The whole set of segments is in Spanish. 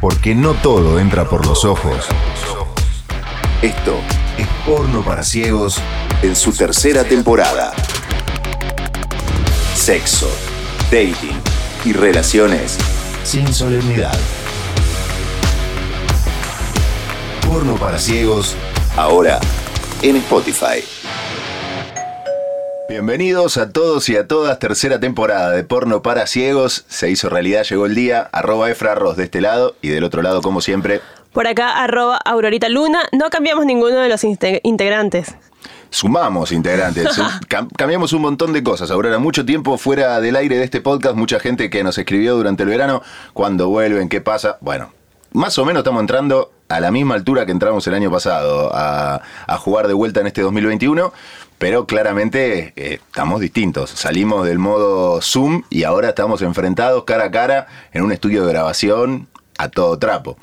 porque no todo entra por los ojos. Esto es Porno para Ciegos en su tercera temporada. Sexo, dating y relaciones sin solemnidad. Porno para Ciegos, ahora en Spotify. Bienvenidos a todos y a todas, tercera temporada de Porno para Ciegos. Se hizo realidad, llegó el día. Arroba Efra de este lado y del otro lado, como siempre. Por acá, arroba Aurorita Luna. No cambiamos ninguno de los inte- integrantes. Sumamos integrantes, Cam- cambiamos un montón de cosas. Aurora, mucho tiempo fuera del aire de este podcast, mucha gente que nos escribió durante el verano, cuando vuelven, qué pasa. Bueno, más o menos estamos entrando a la misma altura que entramos el año pasado a, a jugar de vuelta en este 2021, pero claramente eh, estamos distintos. Salimos del modo Zoom y ahora estamos enfrentados cara a cara en un estudio de grabación a todo trapo.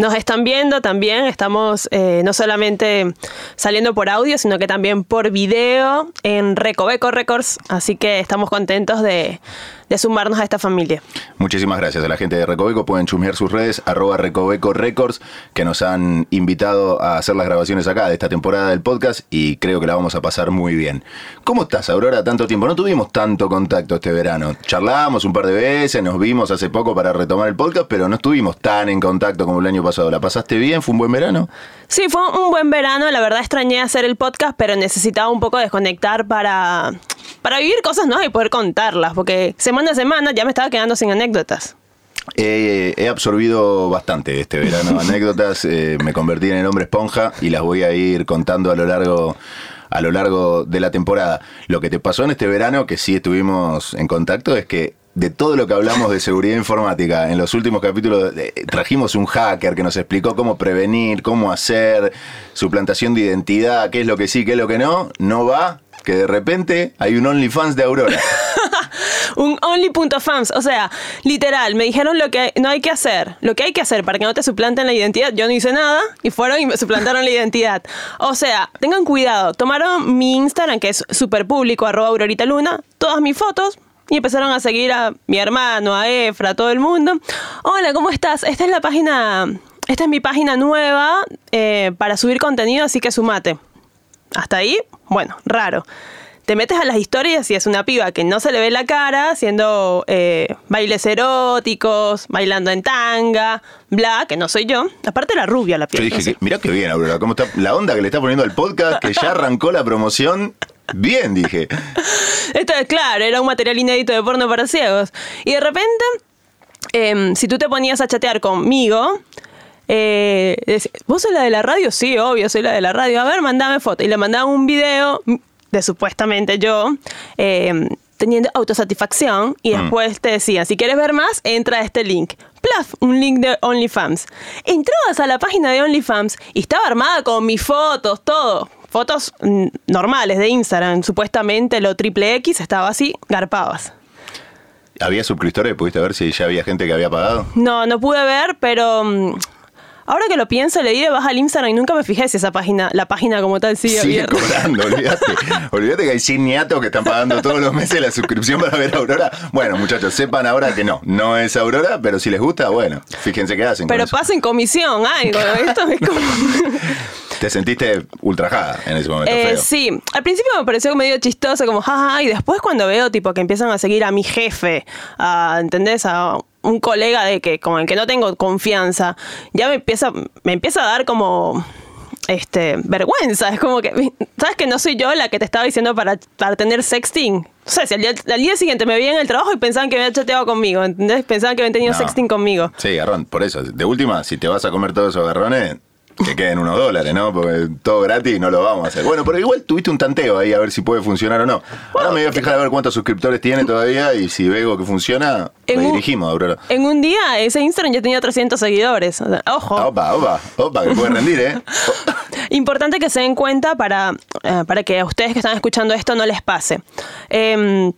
Nos están viendo también, estamos eh, no solamente saliendo por audio, sino que también por video en Recoveco Records, así que estamos contentos de, de sumarnos a esta familia. Muchísimas gracias a la gente de Recoveco. Pueden chusmear sus redes, arroba Recoveco Records, que nos han invitado a hacer las grabaciones acá de esta temporada del podcast y creo que la vamos a pasar muy bien. ¿Cómo estás, Aurora? Tanto tiempo. No tuvimos tanto contacto este verano. Charlábamos un par de veces, nos vimos hace poco para retomar el podcast, pero no estuvimos tan en contacto como el año pasado. ¿La pasaste bien? ¿Fue un buen verano? Sí, fue un buen verano, la verdad extrañé hacer el podcast, pero necesitaba un poco desconectar para, para vivir cosas nuevas y poder contarlas, porque semana a semana ya me estaba quedando sin anécdotas. He absorbido bastante este verano anécdotas, eh, me convertí en el hombre esponja y las voy a ir contando a lo largo a lo largo de la temporada. Lo que te pasó en este verano, que sí estuvimos en contacto, es que de todo lo que hablamos de seguridad informática, en los últimos capítulos eh, trajimos un hacker que nos explicó cómo prevenir, cómo hacer suplantación de identidad, qué es lo que sí, qué es lo que no, no va, que de repente hay un OnlyFans de Aurora. Un only.fans, o sea, literal, me dijeron lo que no hay que hacer, lo que hay que hacer para que no te suplanten la identidad. Yo no hice nada y fueron y me suplantaron la identidad. O sea, tengan cuidado, tomaron mi Instagram, que es súper público, arroba Aurorita Luna, todas mis fotos. Y empezaron a seguir a mi hermano, a Efra, a todo el mundo. Hola, ¿cómo estás? Esta es la página, esta es mi página nueva eh, para subir contenido, así que sumate. Hasta ahí, bueno, raro. Te metes a las historias y es una piba que no se le ve la cara haciendo eh, bailes eróticos, bailando en tanga, bla, que no soy yo. Aparte era rubia la Yo piel. que, mirá qué bien, Aurora, cómo está la onda que le está poniendo al podcast, que ya arrancó la promoción. Bien, dije. Esto es claro, era un material inédito de porno para ciegos. Y de repente, em, si tú te ponías a chatear conmigo, eh, ¿vos sos la de la radio? Sí, obvio, soy la de la radio. A ver, mandame foto. Y le mandaban un video de supuestamente yo. em, teniendo autosatisfacción y después te decían, si quieres ver más, entra a este link. Plaf, un link de OnlyFans. Entrabas a la página de OnlyFans y estaba armada con mis fotos, todo. Fotos normales de Instagram. Supuestamente lo triple X estaba así, garpabas. ¿Había suscriptores? ¿Pudiste ver si ya había gente que había pagado? No, no pude ver, pero mm, ahora que lo pienso, le di de baja al Instagram y nunca me fijé si esa página, la página como tal sigue Sigue abierta. cobrando, olvídate. Olvídate que hay cineatos que están pagando todos los meses la suscripción para ver Aurora. Bueno, muchachos, sepan ahora que no, no es Aurora, pero si les gusta, bueno, fíjense qué hacen. Pero pasen comisión, algo. Esto es como... Te sentiste ultrajada en ese momento, Eh, feo. sí, al principio me pareció medio chistoso, como jaja, y después cuando veo tipo que empiezan a seguir a mi jefe, a, ¿entendés? A un colega de que con el que no tengo confianza, ya me empieza, me empieza a dar como este vergüenza. Es como que, ¿sabes que no soy yo la que te estaba diciendo para, para tener sexting? No sé, si al día, al día siguiente me veían en el trabajo y pensaban que me había chateado conmigo, ¿entendés? Pensaban que habían tenido No. sexting conmigo. Sí, garrón, por eso. De última, si te vas a comer todos esos garrones, que queden unos dólares, ¿no? Porque todo gratis no lo vamos a hacer. Bueno, pero igual tuviste un tanteo ahí a ver si puede funcionar o no. Ahora me voy a fijar a ver cuántos suscriptores tiene todavía y si veo que funciona, En un- redirigimos, Aurora. En un día, ese Instagram ya tenía 300 seguidores. O sea, ojo. Opa, opa, opa, que puede rendir, ¿eh? Importante que se den cuenta para, eh, para que a ustedes que están escuchando esto no les pase. Em,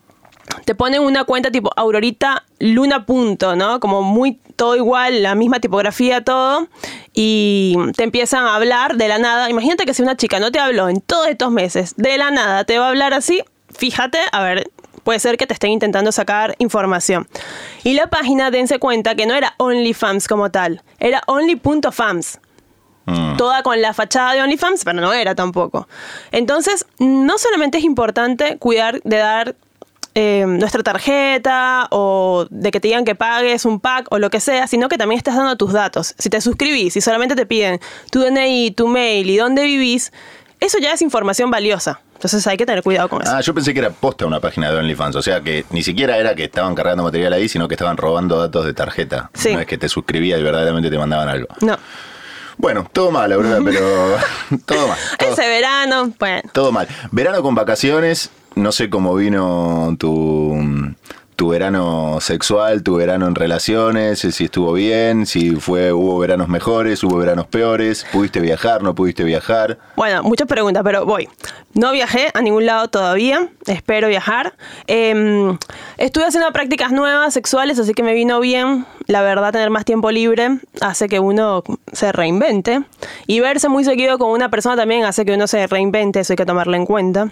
te ponen una cuenta tipo Aurorita Luna punto, ¿no? Como muy todo igual, la misma tipografía, todo. Y te empiezan a hablar de la nada. Imagínate que si una chica no te habló en todos estos meses, de la nada te va a hablar así, fíjate, a ver, puede ser que te estén intentando sacar información. Y la página, dense cuenta que no era OnlyFans como tal, era only.fams. Mm. Toda con la fachada de OnlyFans, pero no era tampoco. Entonces, no solamente es importante cuidar de dar eh, nuestra tarjeta o de que te digan que pagues un pack o lo que sea, sino que también estás dando tus datos. Si te suscribís y solamente te piden tu DNI, tu mail y dónde vivís, eso ya es información valiosa. Entonces hay que tener cuidado con eso. Ah, yo pensé que era posta una página de OnlyFans. O sea que ni siquiera era que estaban cargando material ahí, sino que estaban robando datos de tarjeta. Sí. No es que te suscribías y verdaderamente te mandaban algo. No. Bueno, todo mal, Aurora, pero. todo mal. Todo, Ese verano, bueno. todo mal. Verano con vacaciones. No sé cómo vino tu, tu verano sexual, tu verano en relaciones, si estuvo bien, si fue hubo veranos mejores, hubo veranos peores, pudiste viajar, no pudiste viajar. Bueno, muchas preguntas, pero voy. No viajé a ningún lado todavía, espero viajar. Eh, estuve haciendo prácticas nuevas sexuales, así que me vino bien. La verdad, tener más tiempo libre hace que uno se reinvente. Y verse muy seguido con una persona también hace que uno se reinvente, eso hay que tomarlo en cuenta.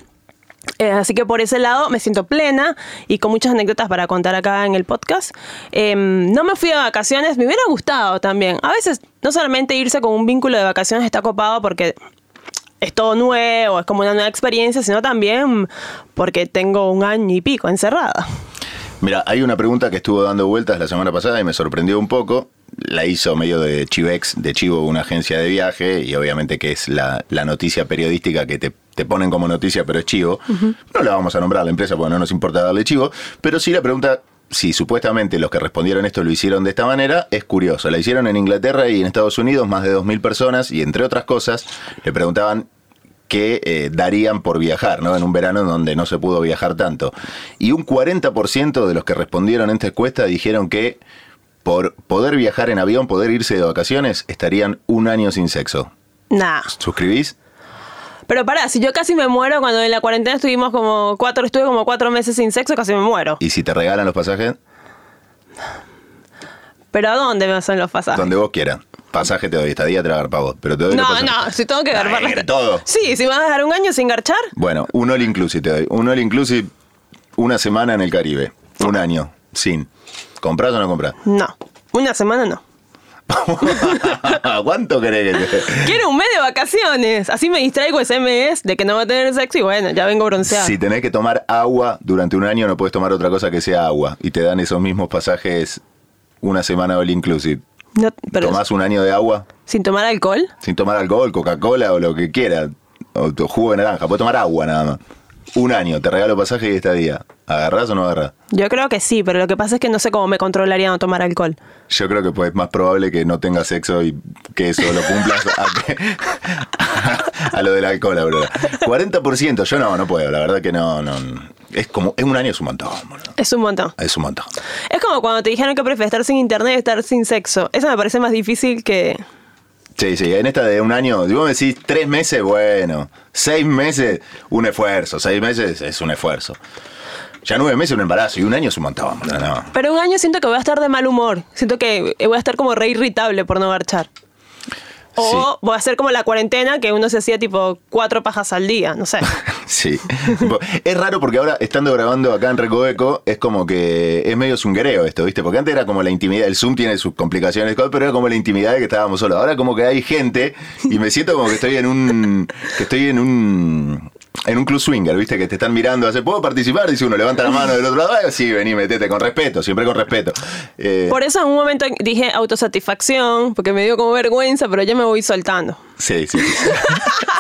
Eh, así que por ese lado me siento plena y con muchas anécdotas para contar acá en el podcast. Eh, no me fui a vacaciones, me hubiera gustado también. A veces no solamente irse con un vínculo de vacaciones está copado porque es todo nuevo, es como una nueva experiencia, sino también porque tengo un año y pico encerrada. Mira, hay una pregunta que estuvo dando vueltas la semana pasada y me sorprendió un poco. La hizo medio de Chivex, de Chivo, una agencia de viaje, y obviamente que es la, la noticia periodística que te, te, ponen como noticia, pero es Chivo. No la vamos a nombrar a la empresa porque no nos importa darle Chivo, pero sí la pregunta, si supuestamente los que respondieron esto lo hicieron de esta manera, es curioso. La hicieron en Inglaterra y en Estados Unidos, más de 2.000 personas, y entre otras cosas, le preguntaban que eh, darían por viajar, ¿no? En un verano donde no se pudo viajar tanto. Y un 40% de los que respondieron en esta encuesta dijeron que por poder viajar en avión, poder irse de vacaciones, estarían un año sin sexo. Nah. ¿Suscribís? Pero pará, si yo casi me muero cuando en la cuarentena estuvimos como cuatro, estuve como cuatro meses sin sexo, casi me muero. ¿Y si te regalan los pasajes? ¿Pero a dónde me hacen los pasajes? Donde vos quieras. Pasaje te doy, estadía te la agarpa vos, pero te doy No, no, si tengo que garpar Ay, todo. Sí, si me vas a dejar un año sin garchar. Bueno, un all inclusive te doy. Un all inclusive, una semana en el Caribe. Un año, sin. ¿Comprás o no comprás? No, una semana no. ¿Cuánto querés que te... Quiero un mes de vacaciones. Así me distraigo ese mes de que no voy a tener sexo y bueno, ya vengo bronceada. Si tenés que tomar agua durante un año, no puedes tomar otra cosa que sea agua. Y te dan esos mismos pasajes una semana all inclusive. No, pero ¿Tomás un año de agua sin tomar alcohol. sin tomar alcohol, Coca-Cola o lo que quieras? O tu jugo de naranja. Puedes tomar agua nada más. Un año, te regalo pasaje y estadía. ¿Agarrás o no agarrás? Yo creo que sí, pero lo que pasa es que no sé cómo me controlaría no tomar alcohol. Yo creo que pues, es más probable que no tengas sexo y que eso lo cumplas a, que- a lo del alcohol, bro. 40%, yo no, no puedo, la verdad que no, no. Es como, es un año es un montón, boludo. Es un montón. Es un montón. Es como cuando te dijeron que prefieres estar sin internet y estar sin sexo. Eso me parece más difícil que... Sí, sí, en esta de un año, si vos me decís tres meses, bueno, seis meses, un esfuerzo, seis meses es un esfuerzo. Ya nueve meses un embarazo y un año es un montón, no. Pero un año siento que voy a estar de mal humor. Siento que voy a estar como re irritable por no garchar. O voy a hacer como la cuarentena que uno se hacía tipo cuatro pajas al día, no sé. Sí. Es raro porque ahora, estando grabando acá en Recoveco, es como que es medio zunguereo esto, ¿viste? Porque antes era como la intimidad, el Zoom tiene sus complicaciones, pero era como la intimidad de que estábamos solos. Ahora como que hay gente y me siento como que estoy en un. que estoy en un. En un club swinger, ¿viste? Que te están mirando, hace, ¿puedo participar? Dice uno, levanta la mano del otro lado, "Ay, sí, vení, metete, con respeto, siempre con respeto. Eh, Por eso en un momento dije autosatisfacción, porque me dio como vergüenza, pero ya me voy soltando. Sí, sí.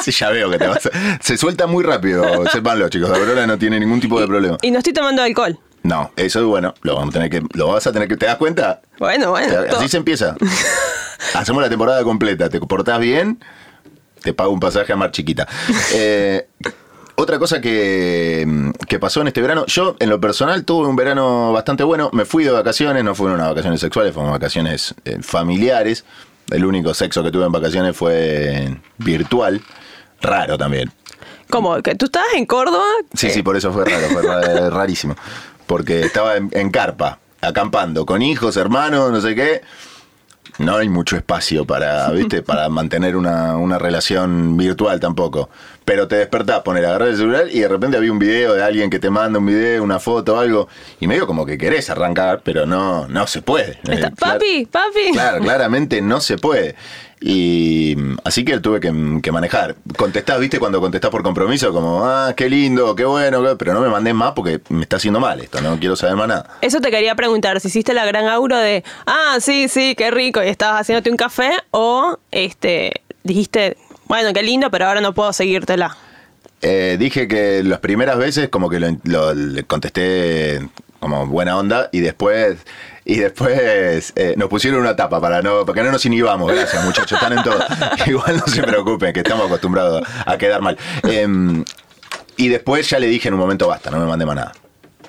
Sí, ya veo que te vas a- Se suelta muy rápido, sépanlo, chicos. Aurora no tiene ningún tipo de problema. Y no estoy tomando alcohol. No, eso es bueno. Lo vamos a tener que. Lo vas a tener que. ¿Te das cuenta? Bueno, bueno. Así todo. se empieza. Hacemos la temporada completa. Te portás bien, te pago un pasaje a Mar Chiquita. Eh, otra cosa que, que pasó en este verano, yo en lo personal tuve un verano bastante bueno. Me fui de vacaciones, no fueron unas vacaciones sexuales, fueron vacaciones eh, familiares. El único sexo que tuve en vacaciones fue virtual. Raro también. ¿Cómo? ¿Que tú estabas en Córdoba? Sí, Eh, sí, por eso fue raro, fue ra- rarísimo. Porque estaba en, en carpa, acampando, con hijos, hermanos, no sé qué. No hay mucho espacio para, ¿viste? para mantener una, una relación virtual tampoco. Pero te despertás, poner agarrar el celular y de repente había un video de alguien que te manda un video, una foto, algo, y medio como que querés arrancar, pero no, no se puede. Está, Eh, clar- papi, papi. Claro, claramente no se puede. Y así que tuve que, que manejar. Contestás, viste, cuando contestás por compromiso, como, ah, qué lindo, qué bueno, pero no me mandé más porque me está haciendo mal esto, no quiero saber más nada. Eso te quería preguntar, si hiciste la gran auro de, ah, sí, sí, qué rico, y estabas haciéndote un café, o este dijiste, bueno, qué lindo, pero ahora no puedo seguírtela. Eh, dije que las primeras veces como que lo, lo- le contesté como buena onda y después y después eh, nos pusieron una tapa para no para que no nos inhibamos. Gracias muchachos, están en todo. Igual no se preocupen que estamos acostumbrados a quedar mal. Em, y después ya le dije en un momento basta, no me mandé más nada.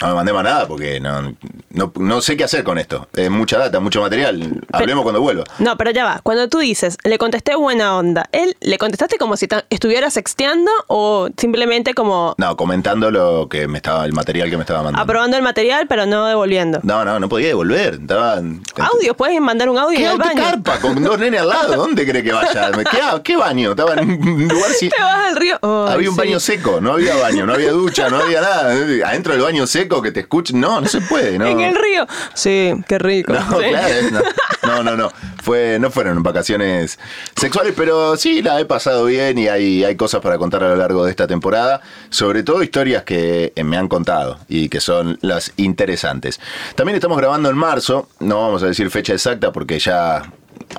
No me mandé más nada porque no, no, no sé qué hacer con esto. Es mucha data, mucho material. Hablemos cuando vuelva. No, pero ya va, cuando tú dices, le contesté buena onda, ¿él le contestaste como si estuviera sexteando o simplemente como No, comentando lo que me estaba, el material que me estaba mandando. aprobando el material pero no devolviendo? No, no, no podía devolver. Estaba. Audio, puedes mandar un audio ¿Qué en el baño. autocarpa con dos nenes al lado? ¿Dónde cree que vaya? ¿Qué, qué baño? Estaba en un lugar sin... Te vas al río. Había un sí. baño seco, no había baño, no había ducha, no había nada. Adentro del baño seco que te escuchen, no, no se puede, no. En el río. Sí, qué rico. No, Sí. claro, no, no, no, no. Fue, no fueron vacaciones sexuales, pero sí la he pasado bien y hay, hay cosas para contar a lo largo de esta temporada. Sobre todo historias que eh, me han contado y que son las interesantes. También estamos grabando en marzo, no vamos a decir fecha exacta porque ya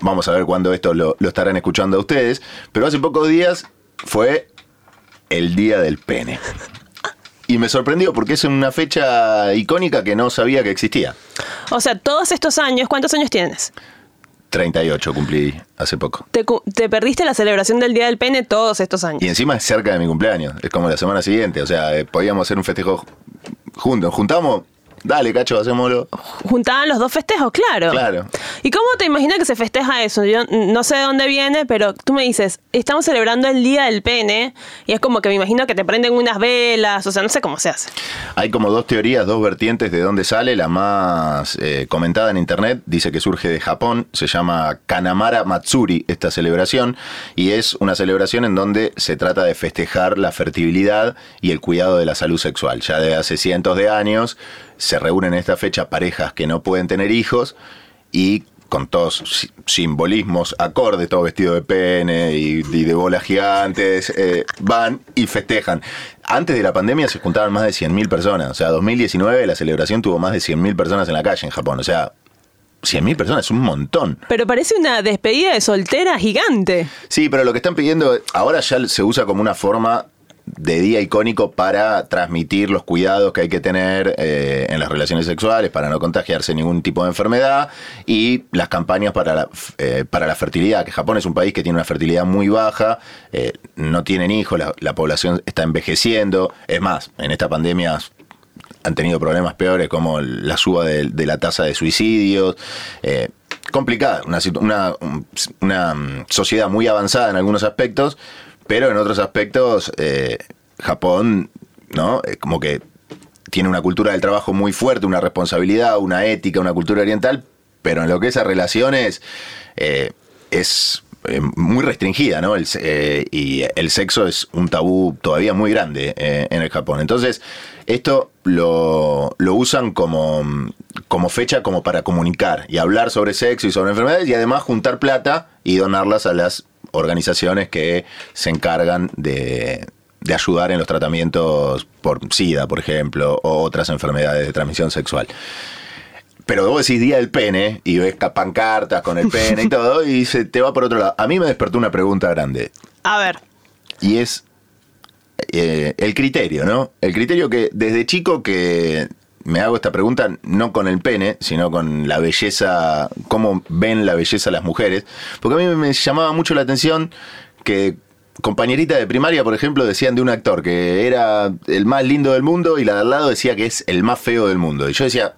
vamos a ver cuándo esto lo, lo estarán escuchando a ustedes, pero hace pocos días fue el Día del Pene. Y me sorprendió porque es una fecha icónica que no sabía que existía. O sea, todos estos años, ¿cuántos años tienes? 38 cumplí hace poco. Te, perdiste la celebración del Día del Pene todos estos años. Y encima es cerca de mi cumpleaños. Es como la semana siguiente. O sea, eh, podíamos hacer un festejo juntos. Juntamos. Dale, cacho, hacémoslo. Juntaban los dos festejos, claro. Claro. ¿Y cómo te imaginas que se festeja eso? Yo no sé de dónde viene, pero tú me dices, estamos celebrando el Día del Pene, y es como que me imagino que te prenden unas velas, o sea, no sé cómo se hace. Hay como dos teorías, dos vertientes de dónde sale. La más eh, comentada en internet dice que surge de Japón. Se llama Kanamara Matsuri, esta celebración. Y es una celebración en donde se trata de festejar la fertilidad y el cuidado de la salud sexual. Ya desde hace cientos de años se reúnen en esta fecha parejas que no pueden tener hijos y con todos si- simbolismos acordes, todo vestido de pene y, y de bolas gigantes, eh, van y festejan. Antes de la pandemia se juntaban más de 100.000 personas, o sea, 2019 la celebración tuvo más de 100.000 personas en la calle en Japón, o sea, 100.000 personas es un montón. Pero parece una despedida de soltera gigante. Sí, pero lo que están pidiendo ahora ya se usa como una forma de día icónico para transmitir los cuidados que hay que tener eh, en las relaciones sexuales para no contagiarse ningún tipo de enfermedad y las campañas para la, eh, para la fertilidad, que Japón es un país que tiene una fertilidad muy baja, eh, no tienen hijos, la, la población está envejeciendo, es más, en esta pandemia han tenido problemas peores como la suba de, la tasa de suicidios. eh, complicada, una, una, una, mm, sociedad muy avanzada en algunos aspectos, pero en otros aspectos eh, Japón, ¿no? Eh, como que tiene una cultura del trabajo muy fuerte, una responsabilidad, una ética, una cultura oriental, pero en lo que es a relaciones eh, es eh, muy restringida, ¿no? El eh, y el sexo es un tabú todavía muy grande eh, en el Japón. Entonces, esto lo, lo usan como, como fecha como para comunicar y hablar sobre sexo y sobre enfermedades y además juntar plata y donarlas a las organizaciones que se encargan de, de ayudar en los tratamientos por SIDA, por ejemplo, o otras enfermedades de transmisión sexual. Pero vos decís día del pene y ves ca- pancartas con el pene y todo y se te va por otro lado. A mí me despertó una pregunta grande A ver, y es eh, el criterio, ¿no? El criterio que desde chico que me hago esta pregunta no con el pene, sino con la belleza, cómo ven la belleza las mujeres, porque a mí me llamaba mucho la atención que compañeritas de primaria, por ejemplo, decían de un actor que era el más lindo del mundo y la de al lado decía que es el más feo del mundo. Y yo decía,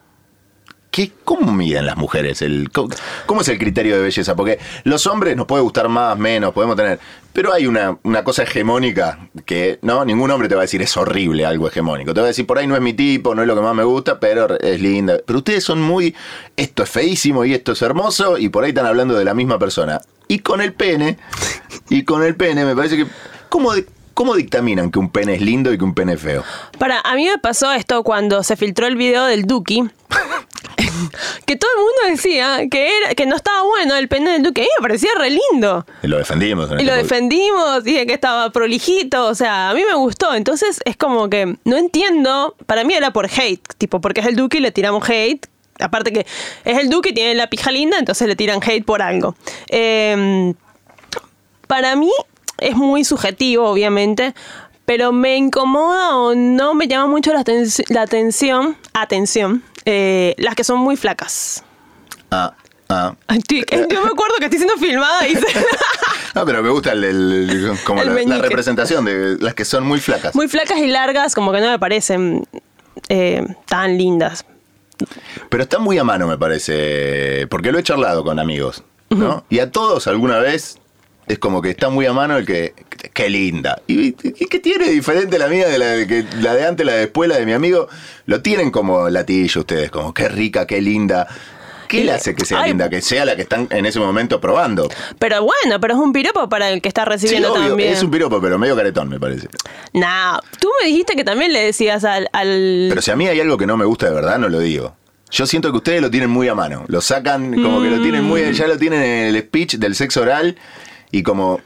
¿qué, ¿cómo miden las mujeres? El, ¿Cómo es el criterio de belleza? Porque los hombres nos puede gustar más, menos, podemos tener. Pero hay una, una cosa hegemónica que no ningún hombre te va a decir es horrible algo hegemónico. Te va a decir por ahí no es mi tipo, no es lo que más me gusta, pero es linda. Pero ustedes son muy esto es feísimo y esto es hermoso y por ahí están hablando de la misma persona. Y con el pene, y con el pene me parece que ¿cómo, cómo dictaminan que un pene es lindo y que un pene es feo? Para, a mí me pasó esto cuando se filtró el video del Duki. que todo el mundo decía que, era, que no estaba bueno el pene del Duki. A mí me parecía re lindo. Y lo defendimos. en Y este lo defendimos, dije que estaba prolijito, o sea, a mí me gustó. Entonces es como que no entiendo, para mí era por hate, tipo, porque es el Duque y le tiramos hate. Aparte que es el Duque y tiene la pija linda, entonces le tiran hate por algo. Eh, para mí es muy subjetivo, obviamente, pero me incomoda o no me llama mucho la, aten- la atención, atención, eh, las que son muy flacas. Ah, ah. Estoy- yo me acuerdo que estoy siendo filmada y se- No, pero me gusta el, el- como El la, la meñique. representación de las que son muy flacas. muy flacas y largas, como que no me parecen eh, tan lindas. Pero está muy a mano, me parece. Porque lo he charlado con amigos, ¿no? Y a todos alguna vez es como que está muy a mano el que. ¡Qué linda! ¿Y, y qué tiene diferente la mía de la de, que, la de antes, la de después, la de mi amigo? Lo tienen como latillo ustedes, como qué rica, qué linda. ¿Qué le hace que sea Ay. linda? Que sea la que están en ese momento probando. Pero bueno, pero es un piropo para el que está Sí, recibiendo obvio, también. es un piropo, pero medio caretón, me parece. Nah, tú me dijiste que también le decías al... al- Pero si a mí hay algo que no me gusta de verdad, no lo digo. Yo siento que ustedes lo tienen muy a mano. Lo sacan como que lo tienen muy. Ya lo tienen en el speech del sexo oral y como.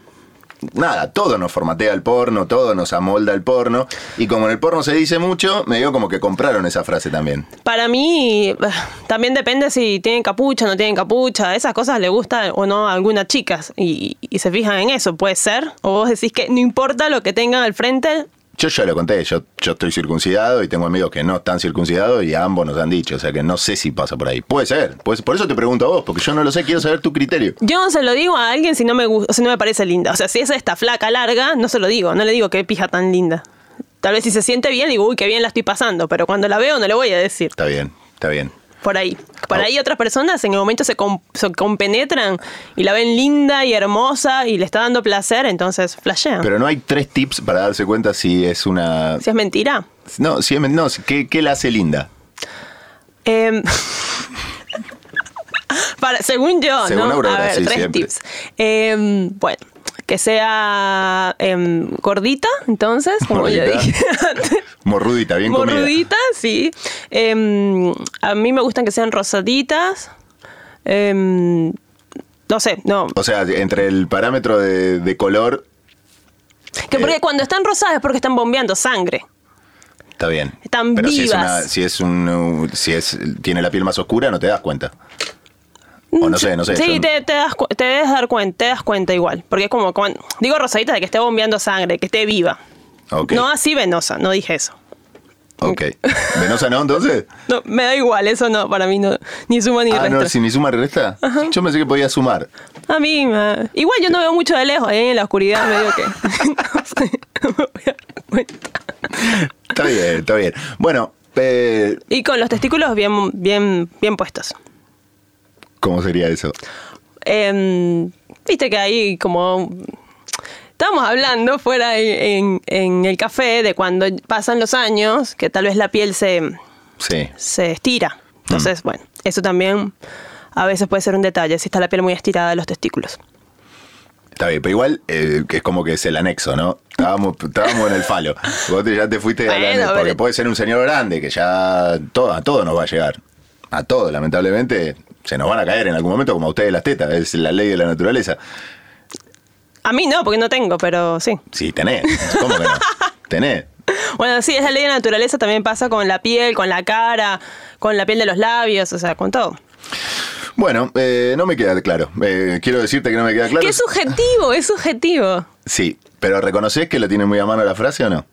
Nada, todo nos formatea el porno, todo nos amolda el porno. Y como en el porno se dice mucho, me digo como que compraron esa frase también. Para mí, también depende si tienen capucha o no tienen capucha. Esas cosas le gustan o no a algunas chicas y, y se fijan en eso, puede ser. O vos decís que no importa lo que tengan al frente, Yo ya lo conté, yo, yo estoy circuncidado y tengo amigos que no están circuncidados y a ambos nos han dicho, o sea que no sé si pasa por ahí. Puede ser, pues, por eso te pregunto a vos, porque yo no lo sé, quiero saber tu criterio. yo no se lo digo a alguien si no me gusta, si no me parece linda. O sea, si es esta flaca larga, no se lo digo, no le digo qué pija tan linda. Tal vez si se siente bien, digo, uy, qué bien la estoy pasando, pero cuando la veo no le voy a decir. Está bien, está bien. Por ahí. Por Oh. ahí otras personas en el momento se, com- se compenetran y la ven linda y hermosa y le está dando placer, entonces flashean. Pero no hay tres tips para darse cuenta si es una si es mentira. No, si es no, ¿qué, qué la hace linda? Em, para, según yo, Según ¿no? Aurora, a ver, sí, tres siempre. tips. Em, bueno, que sea em, gordita, entonces, como Gordita. dije antes. Morrudita, bien comida. Morrudita, sí. Em, a mí me gustan que sean rosaditas. Em, no sé, no. O sea, entre el parámetro de, de color, Que porque Eh. cuando están rosadas es porque están bombeando sangre. está bien. Están Pero si es, vivas. una, si es un uh, si es tiene la piel más oscura, no te das cuenta. O no sé, no sé. Sí, son- te, te das, te debes dar cuenta, te das cuenta igual. Porque es como, cuando- digo rosadita de que esté bombeando sangre, que esté viva. No así venosa, no dije eso. Ok. ¿Venosa no, entonces? No, me da igual, eso no, para mí no, ni suma ni ah, resta. no, si ni suma ni resta. Yo pensé que podía sumar. A mí, me- igual yo no veo mucho de lejos, ahí en la oscuridad medio que... no sé, no me voy a dar cuenta. Está bien, está bien. Bueno, eh, Y con los testículos bien, bien, bien puestos. ¿cómo sería eso? Em, Viste que ahí como... Estábamos hablando fuera en, el café de cuando pasan los años, que tal vez la piel se, Sí. se estira. Entonces, bueno, eso también a veces puede ser un detalle, si está la piel muy estirada de los testículos. Está bien, pero igual eh, que es como que es el anexo, ¿no? Estábamos, estábamos en el falo. Vos te- ya te fuiste Bueno, anexo, porque puede ser un señor grande que ya todo, a todo nos va a llegar. A todo, lamentablemente, se nos van a caer en algún momento, como a ustedes las tetas, es la ley de la naturaleza. A mí no, porque no tengo, pero sí. Sí, tenés. ¿Cómo que no? Tenés. Bueno, sí, esa ley de la naturaleza también pasa con la piel, con la cara, con la piel de los labios, o sea, con todo. Bueno, eh, no me queda claro. Eh, quiero decirte que no me queda claro. Que es subjetivo, es subjetivo. Sí, pero ¿reconoces que lo tiene muy a mano la frase o no?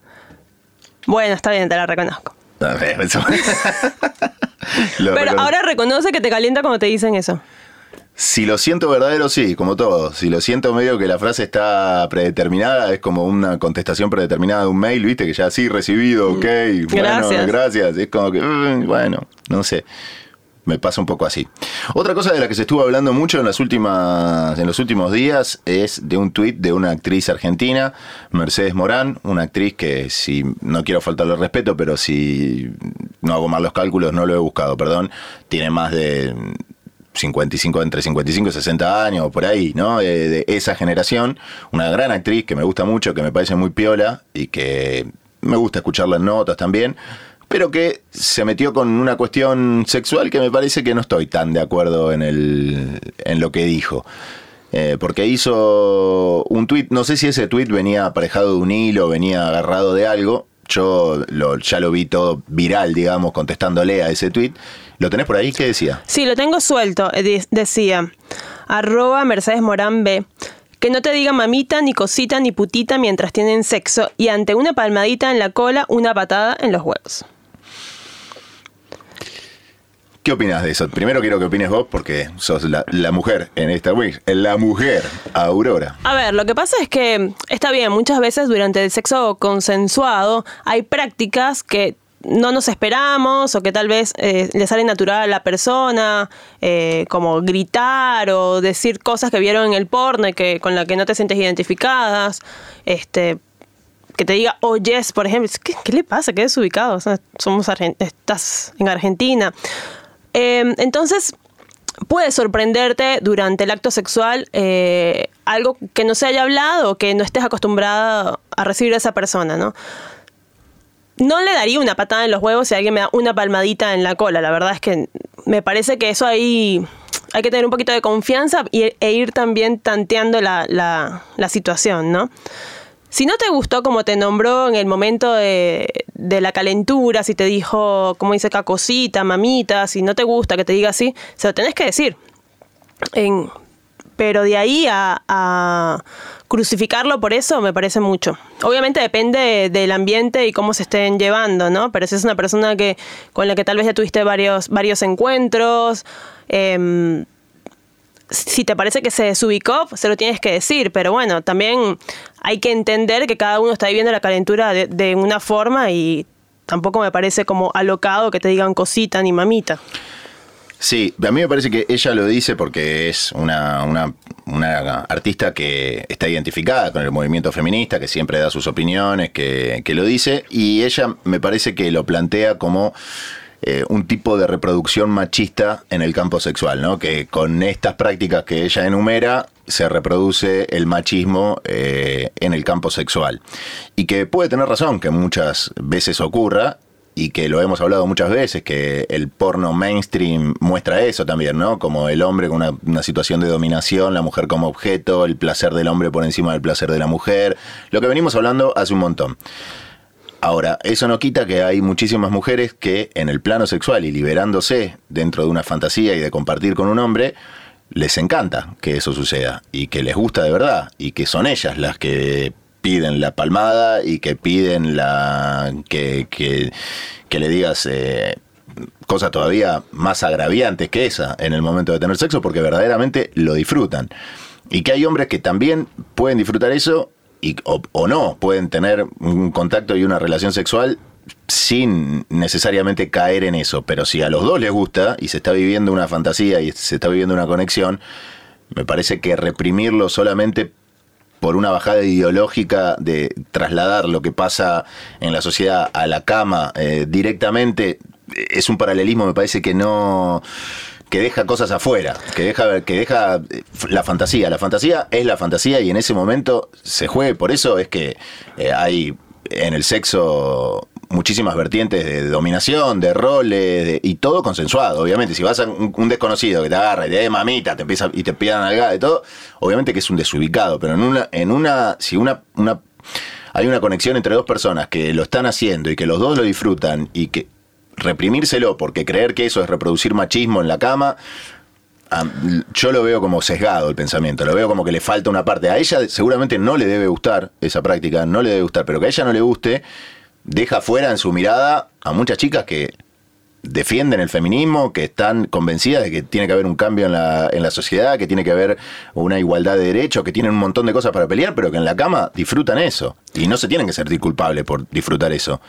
Bueno, está bien, te la reconozco. A ver, eso- Lo Pero recono- ahora reconoce que te calienta cuando te dicen eso. Si lo siento verdadero, sí, como todo. Si lo siento medio que la frase está predeterminada, es como una contestación predeterminada de un mail, ¿viste? Que ya sí, recibido, ok, bueno, Gracias. gracias. Es como que, mm, bueno, no sé. me pasa un poco así. Otra cosa de la que se estuvo hablando mucho en las últimas, en los últimos días es de un tuit de una actriz argentina, Mercedes Morán, una actriz que si no quiero faltarle respeto, pero si no hago mal los cálculos, no lo he buscado, perdón, tiene más de 55, entre 55 y 60 años, por ahí, ¿no? De, de esa generación, una gran actriz que me gusta mucho, que me parece muy piola y que me gusta escucharla en notas también pero que se metió con una cuestión sexual que me parece que no estoy tan de acuerdo en, el, en lo que dijo. Eh, porque hizo un tuit, no sé si ese tuit venía aparejado de un hilo, venía agarrado de algo. Yo lo, ya lo vi todo viral, digamos, contestándole a ese tuit. ¿Lo tenés por ahí? ¿Qué decía? Sí, lo tengo suelto. Eh, decía, arroba Mercedes Morán B. Que no te diga mamita, ni cosita, ni putita mientras tienen sexo. Y ante una palmadita en la cola, una patada en los huevos. ¿Qué opinas de eso? Primero quiero que opines vos porque sos la, mujer en esta week, la mujer Aurora. A ver, lo que pasa es que está bien, muchas veces durante el sexo consensuado hay prácticas que no nos esperamos o que tal vez eh, le sale natural a la persona, eh, como gritar o decir cosas que vieron en el porno y que, con la que no te sientes identificadas. Este, que te diga, oh yes, por ejemplo, ¿qué, le pasa? ¿Qué desubicado? O somos estás en Argentina. Em, entonces, puede sorprenderte durante el acto sexual eh, algo que no se haya hablado que no estés acostumbrada a recibir a esa persona, ¿no? No le daría una patada en los huevos si alguien me da una palmadita en la cola. La verdad es que me parece que eso ahí hay que tener un poquito de confianza e ir también tanteando la, la situación, ¿no? Si no te gustó como te nombró en el momento de, la calentura, si te dijo, como dice cacosita, mamita, si no te gusta que te diga así, se lo tenés que decir. Pero de ahí a, crucificarlo por eso me parece mucho. Obviamente depende del ambiente y cómo se estén llevando, ¿no? Pero si es una persona que con la que tal vez ya tuviste varios, varios encuentros, eh, si te parece que se desubicó, se lo tienes que decir, pero bueno, también hay que entender que cada uno está viviendo la calentura de, una forma y tampoco me parece como alocado que te digan cosita ni mamita. Sí, a mí me parece que ella lo dice porque es una, una, una, artista que está identificada con el movimiento feminista, que siempre da sus opiniones, que, que lo dice, y ella me parece que lo plantea como eh, un tipo de reproducción machista en el campo sexual, ¿no? Que con estas prácticas que ella enumera se reproduce el machismo eh, en el campo sexual. Y que puede tener razón que muchas veces ocurra, y que lo hemos hablado muchas veces, que el porno mainstream muestra eso también, ¿no? Como el hombre con una, situación de dominación, la mujer como objeto, el placer del hombre por encima del placer de la mujer, lo que venimos hablando hace un montón. Ahora, eso no quita que hay muchísimas mujeres que en el plano sexual y liberándose dentro de una fantasía y de compartir con un hombre, les encanta que eso suceda y que les gusta de verdad y que son ellas las que piden la palmada y que piden la que, que, le digas eh, cosas todavía más agraviantes que esa en el momento de tener sexo porque verdaderamente lo disfrutan. Y que hay hombres que también pueden disfrutar eso o, no, pueden tener un contacto y una relación sexual sin necesariamente caer en eso, pero si a los dos les gusta y se está viviendo una fantasía y se está viviendo una conexión, me parece que reprimirlo solamente por una bajada ideológica de trasladar lo que pasa en la sociedad a la cama eh, directamente es un paralelismo, me parece que no que deja cosas afuera, que deja, que deja eh, la fantasía. La fantasía es la fantasía y en ese momento se juegue. Por eso es que eh, hay en el sexo muchísimas vertientes de dominación, de roles, y todo consensuado, obviamente. Si vas a un, desconocido que te agarra y te mamita, te empieza y te pidan algo de todo, obviamente que es un desubicado, pero en una, en una, si una, una hay una conexión entre dos personas que lo están haciendo y que los dos lo disfrutan y que reprimírselo porque creer que eso es reproducir machismo en la cama, yo lo veo como sesgado el pensamiento, lo veo como que le falta una parte. A ella seguramente no le debe gustar esa práctica, no le debe gustar, pero que a ella no le guste, deja fuera en su mirada a muchas chicas que defienden el feminismo, que están convencidas de que tiene que haber un cambio en la, en la sociedad, que tiene que haber una igualdad de derechos, que tienen un montón de cosas para pelear, pero que en la cama disfrutan eso. Y no se tienen que sentir culpables por disfrutar eso.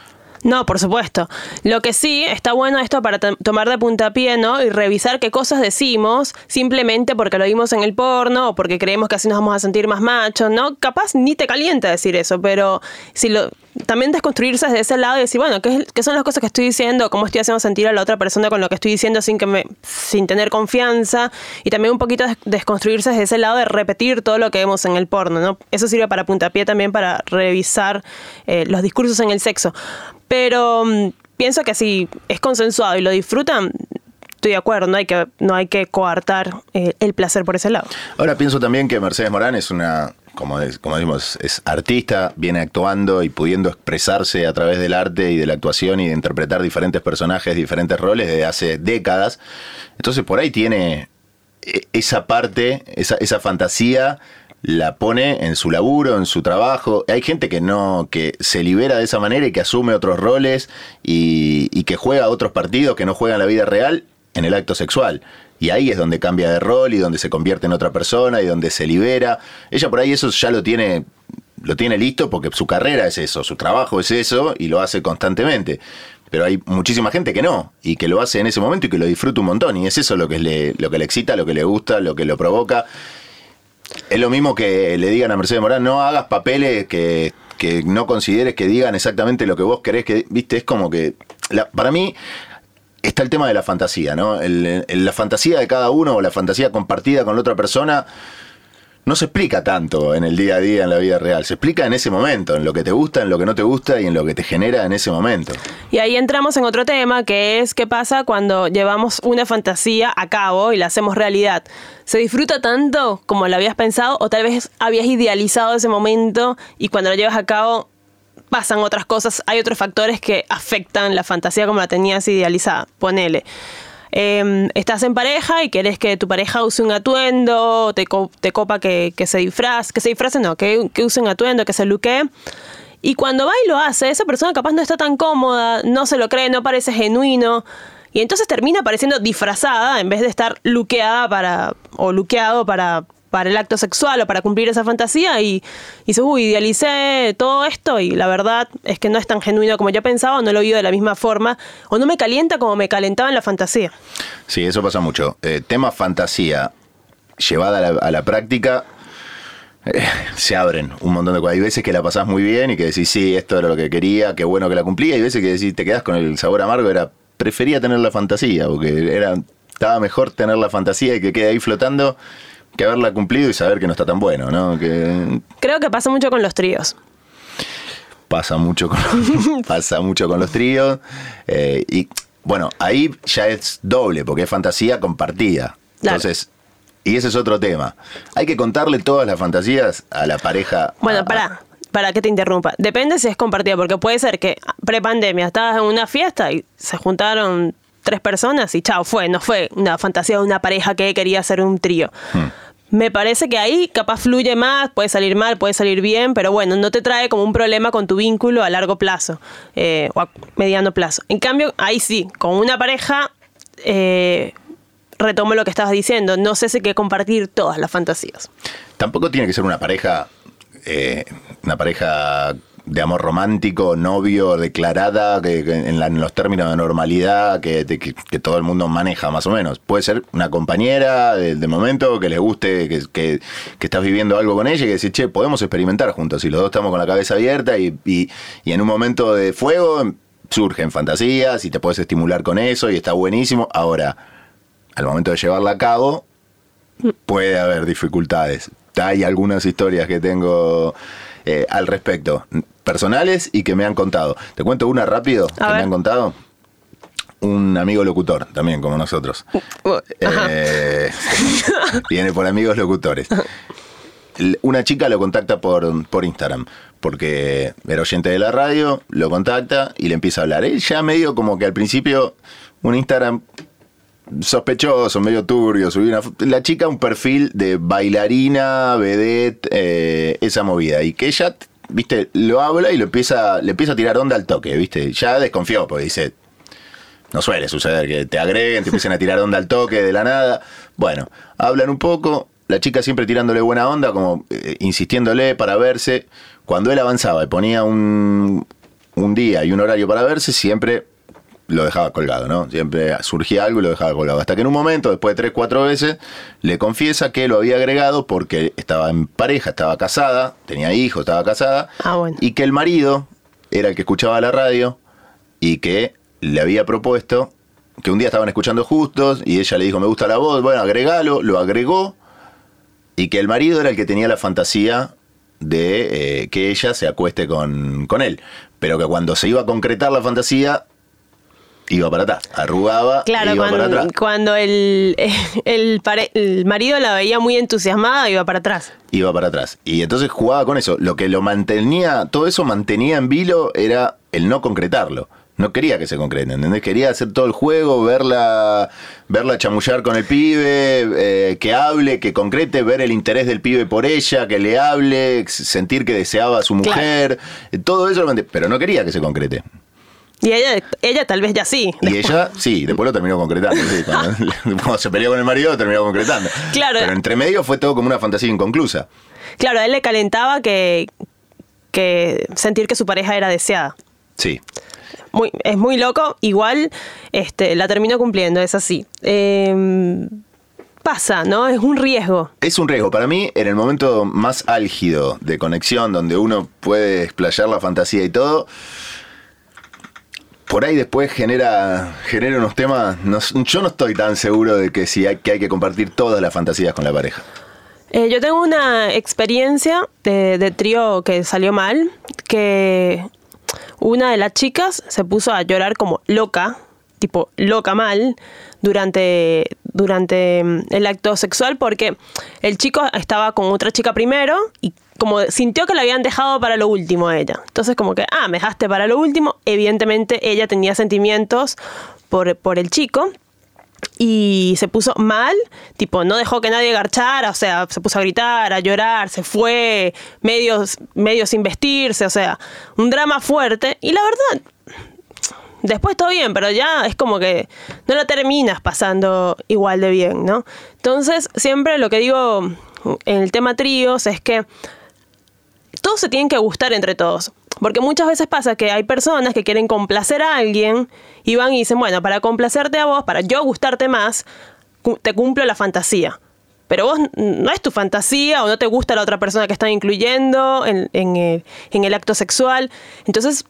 No, por supuesto. Lo que sí está bueno esto para tomar de puntapié, ¿no? Y revisar qué cosas decimos simplemente porque lo vimos en el porno o porque creemos que así nos vamos a sentir más machos, ¿no? Capaz ni te calienta decir eso, pero si lo también desconstruirse desde ese lado y decir, bueno, ¿qué, qué son las cosas que estoy diciendo? ¿Cómo estoy haciendo sentir a la otra persona con lo que estoy diciendo sin que me sin tener confianza? Y también un poquito des- desconstruirse desde ese lado de repetir todo lo que vemos en el porno, ¿no? Eso sirve para puntapié también para revisar eh, los discursos en el sexo. Pero mm, pienso que si es consensuado y lo disfrutan, estoy de acuerdo, no hay que, no hay que coartar eh, el placer por ese lado. Ahora pienso también que Mercedes Morán es una, como, como decimos, es artista, viene actuando y pudiendo expresarse a través del arte y de la actuación y de interpretar diferentes personajes, diferentes roles desde hace décadas. Entonces por ahí tiene e- esa parte, esa, esa fantasía la pone en su laburo, en su trabajo. Hay gente que no, que se libera de esa manera y que asume otros roles y, y que juega otros partidos que no juegan la vida real en el acto sexual. Y ahí es donde cambia de rol y donde se convierte en otra persona y donde se libera. Ella por ahí eso ya lo tiene, lo tiene listo porque su carrera es eso, su trabajo es eso y lo hace constantemente. Pero hay muchísima gente que no, y que lo hace en ese momento y que lo disfruta un montón. Y es eso lo que le, lo que le excita, lo que le gusta, lo que lo provoca. Es lo mismo que le digan a Mercedes Morán, no hagas papeles que, que no consideres que digan exactamente lo que vos querés que, viste, es como que, para mí está el tema de la fantasía, ¿no? La fantasía de cada uno o la fantasía compartida con la otra persona no se explica tanto en el día a día, en la vida real, se explica en ese momento, en lo que te gusta, en lo que no te gusta y en lo que te genera en ese momento. Y ahí entramos en otro tema que es qué pasa cuando llevamos una fantasía a cabo y la hacemos realidad. ¿Se disfruta tanto como lo habías pensado o tal vez habías idealizado ese momento y cuando lo llevas a cabo pasan otras cosas, hay otros factores que afectan la fantasía como la tenías idealizada? Ponele. eh, estás en pareja y querés que tu pareja use un atuendo, te, te copa que, se disfraz, que se disfrace, no, que, que use un atuendo, que se luquee. Y cuando va y lo hace, esa persona capaz no está tan cómoda, no se lo cree, no parece genuino. Y entonces termina pareciendo disfrazada en vez de estar luqueada para, o luqueado para, para el acto sexual o para cumplir esa fantasía. Y, y dice, uy, idealicé todo esto y la verdad es que no es tan genuino como yo pensaba, o no lo vivo de la misma forma, o no me calienta como me calentaba en la fantasía. Sí, eso pasa mucho. Eh, tema fantasía llevada a la, práctica, eh, se abren un montón de cosas. Hay veces que la pasás muy bien y que decís, sí, esto era lo que quería, qué bueno que la cumplía. Y hay veces que decís, te quedás con el sabor amargo, era, prefería tener la fantasía, porque era, estaba mejor tener la fantasía y que quede ahí flotando que haberla cumplido y saber que no está tan bueno, ¿no? Que Creo que pasa mucho con los tríos. pasa mucho con, pasa mucho con los tríos. eh, y bueno, ahí ya es doble, porque es fantasía compartida. Claro. Entonces, y ese es otro tema. Hay que contarle todas las fantasías a la pareja. Bueno, para, para que te interrumpa. Depende si es compartida, porque puede ser que prepandemia estabas en una fiesta y se juntaron tres personas y chao, fue, no fue una fantasía de una pareja que quería hacer un trío. Me parece que ahí capaz fluye más, puede salir mal, puede salir bien, pero bueno, no te trae como un problema con tu vínculo a largo plazo eh, o a mediano plazo. En cambio, ahí sí, con una pareja, eh, retomo lo que estabas diciendo, no sé si que compartir todas las fantasías. Tampoco tiene que ser una pareja, eh, una pareja de amor romántico, novio, declarada, que, que en, la- en los términos de normalidad que, de- que- que todo el mundo maneja más o menos. Puede ser una compañera de, de momento que les guste, que, estás viviendo algo con ella y que decís, che, podemos experimentar juntos. Y los dos estamos con la cabeza abierta y, y- y en un momento de fuego surgen fantasías y te puedes estimular con eso y está buenísimo. Ahora, al momento de llevarla a cabo, puede haber dificultades. Hay algunas historias que tengo eh, al respecto, personales y que me han contado. Te cuento una rápido que me han contado. Un amigo locutor, también como nosotros. Ajá. Eh, viene por amigos locutores. Una chica lo contacta por, por Instagram, porque era oyente de la radio, lo contacta y le empieza a hablar. Él ya medio como que al principio un Instagram sospechoso, medio turbio, subí una la chica un perfil de bailarina, vedette, eh, esa movida. Y que ella, viste, lo habla y lo empieza, le empieza a tirar onda al toque, viste. Ya desconfió, porque dice, no suele suceder que te agreguen, te empiecen a tirar onda al toque de la nada. Bueno, hablan un poco, la chica siempre tirándole buena onda, como eh, insistiéndole para verse. Cuando él avanzaba y ponía un, un día y un horario para verse, siempre lo dejaba colgado, ¿no? Siempre surgía algo y lo dejaba colgado. Hasta que en un momento, después de tres, cuatro veces, le confiesa que lo había agregado porque estaba en pareja, estaba casada, tenía hijos, estaba casada, Ah, bueno. y que el marido era el que escuchaba la radio y que le había propuesto que un día estaban escuchando justos y ella le dijo, me gusta la voz, bueno, agregalo, lo agregó y que el marido era el que tenía la fantasía de eh, que ella se acueste con, con él, pero que cuando se iba a concretar la fantasía, iba para atrás, arrugaba Claro, y iba para cuando, atrás. cuando el, el, pare- el marido la veía muy entusiasmada, iba para atrás. Iba para atrás. Y entonces jugaba con eso. Lo que lo mantenía, todo eso mantenía en vilo era el no concretarlo. No quería que se concrete, ¿entendés? Quería hacer todo el juego, verla, verla chamullar con el pibe, eh, que hable, que concrete, ver el interés del pibe por ella, que le hable, sentir que deseaba a su mujer. Todo eso pero no quería que se concrete. Y ella, ella tal vez ya sí. Y ella, sí, después lo terminó concretando. sí, cuando, cuando se peleó con el marido, lo terminó concretando. Claro. Pero entre medio fue todo como una fantasía inconclusa. Claro, a él le calentaba que, que sentir que su pareja era deseada. Sí. Muy, es muy loco. Igual este, la terminó cumpliendo, es así. Eh, pasa, ¿no? Es un riesgo. Es un riesgo. Para mí, en el momento más álgido de conexión, donde uno puede explayar la fantasía y todo, por ahí después genera, genera unos temas. no yo no estoy tan seguro de que, si hay, que hay que compartir todas las fantasías con la pareja. Eh, yo tengo una experiencia de, de trío que salió mal, que una de las chicas se puso a llorar como loca, tipo loca mal, durante, durante mm, el acto sexual porque el chico estaba con otra chica primero y como sintió que la habían dejado para lo último a ella. Entonces como que, ah, me dejaste para lo último. Evidentemente ella tenía sentimientos por, por el chico y se puso mal, tipo, no dejó que nadie garchara, o sea, se puso a gritar, a llorar, se fue medio, medio sin vestirse, o sea, un drama fuerte. Y la verdad, después todo bien, pero ya es como que no lo terminas pasando igual de bien, ¿no? Entonces, siempre lo que digo en el tema tríos es que todos se tienen que gustar entre todos. Porque muchas veces pasa que hay personas que quieren complacer a alguien y van y dicen, bueno, para complacerte a vos, para yo gustarte más, te cumplo la fantasía. Pero vos no es tu fantasía o no te gusta la otra persona que están incluyendo en, en el, en el acto sexual. Entonces,